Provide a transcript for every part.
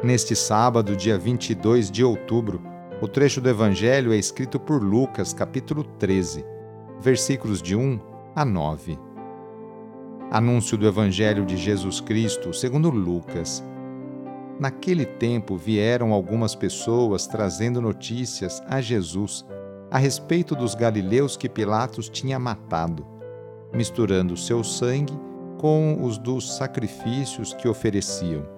Neste sábado, dia 22 de outubro, o trecho do Evangelho é escrito por Lucas, capítulo 13, versículos de 1 a 9. Anúncio do Evangelho de Jesus Cristo, segundo Lucas. Naquele tempo vieram algumas pessoas trazendo notícias a Jesus a respeito dos galileus que Pilatos tinha matado, misturando seu sangue com os dos sacrifícios que ofereciam.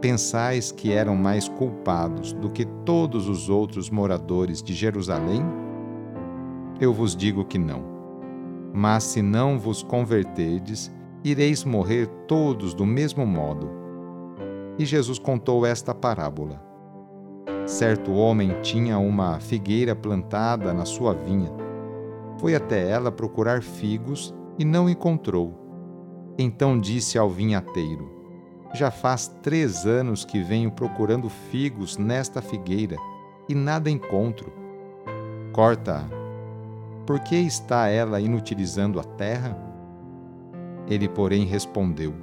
Pensais que eram mais culpados do que todos os outros moradores de Jerusalém? Eu vos digo que não. Mas se não vos converterdes, ireis morrer todos do mesmo modo. E Jesus contou esta parábola. Certo homem tinha uma figueira plantada na sua vinha. Foi até ela procurar figos e não encontrou. Então disse ao vinhateiro: já faz três anos que venho procurando figos nesta figueira e nada encontro. Corta-a. Por que está ela inutilizando a terra? Ele, porém, respondeu: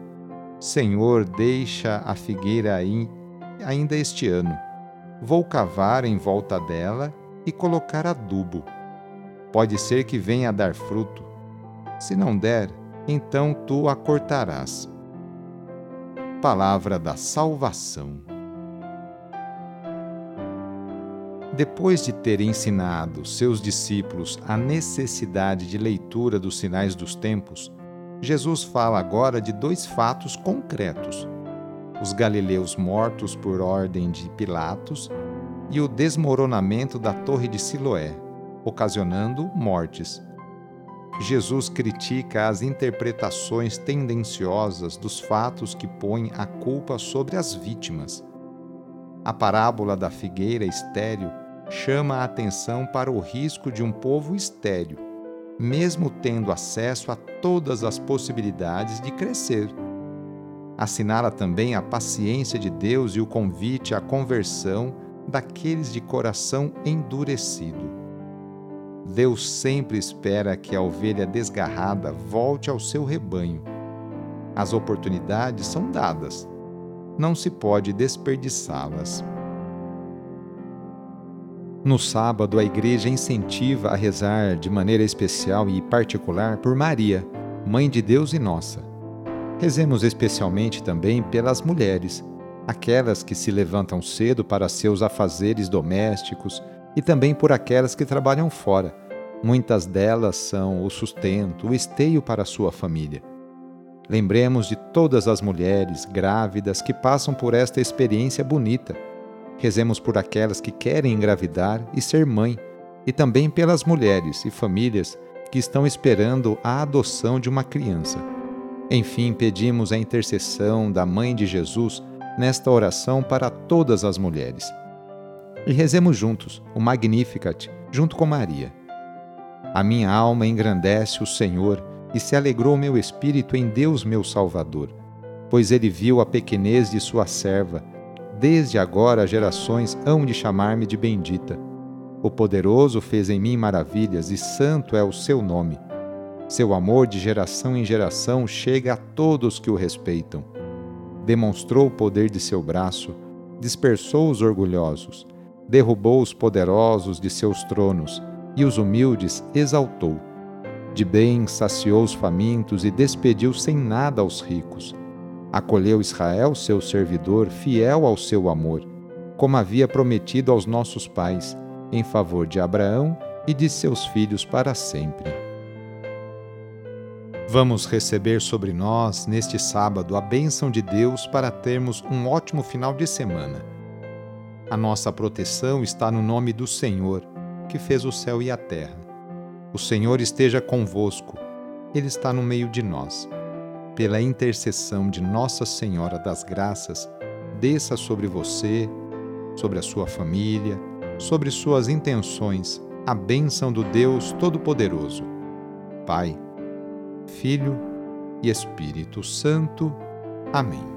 Senhor, deixa a figueira aí ainda este ano. Vou cavar em volta dela e colocar adubo. Pode ser que venha a dar fruto. Se não der, então tu a cortarás palavra da salvação. Depois de ter ensinado seus discípulos a necessidade de leitura dos sinais dos tempos, Jesus fala agora de dois fatos concretos: os galileus mortos por ordem de Pilatos e o desmoronamento da Torre de Siloé, ocasionando mortes. Jesus critica as interpretações tendenciosas dos fatos que põem a culpa sobre as vítimas. A parábola da figueira estéril chama a atenção para o risco de um povo estéril, mesmo tendo acesso a todas as possibilidades de crescer. Assinala também a paciência de Deus e o convite à conversão daqueles de coração endurecido. Deus sempre espera que a ovelha desgarrada volte ao seu rebanho. As oportunidades são dadas, não se pode desperdiçá-las. No sábado, a igreja incentiva a rezar de maneira especial e particular por Maria, Mãe de Deus e nossa. Rezemos especialmente também pelas mulheres, aquelas que se levantam cedo para seus afazeres domésticos e também por aquelas que trabalham fora. Muitas delas são o sustento, o esteio para a sua família. Lembremos de todas as mulheres grávidas que passam por esta experiência bonita. Rezemos por aquelas que querem engravidar e ser mãe, e também pelas mulheres e famílias que estão esperando a adoção de uma criança. Enfim, pedimos a intercessão da Mãe de Jesus nesta oração para todas as mulheres. E rezemos juntos o Magnificat, junto com Maria. A minha alma engrandece o Senhor e se alegrou meu espírito em Deus meu Salvador, pois ele viu a pequenez de sua serva. Desde agora gerações hão de chamar-me de bendita. O poderoso fez em mim maravilhas e santo é o seu nome. Seu amor de geração em geração chega a todos que o respeitam. Demonstrou o poder de seu braço, dispersou os orgulhosos, derrubou os poderosos de seus tronos e os humildes exaltou. De bem saciou os famintos e despediu sem nada aos ricos. Acolheu Israel, seu servidor, fiel ao seu amor, como havia prometido aos nossos pais em favor de Abraão e de seus filhos para sempre. Vamos receber sobre nós, neste sábado, a bênção de Deus para termos um ótimo final de semana. A nossa proteção está no nome do Senhor, que fez o céu e a terra. O Senhor esteja convosco, Ele está no meio de nós. Pela intercessão de Nossa Senhora das Graças, desça sobre você, sobre a sua família, sobre suas intenções a bênção do Deus Todo-Poderoso, Pai, Filho e Espírito Santo. Amém.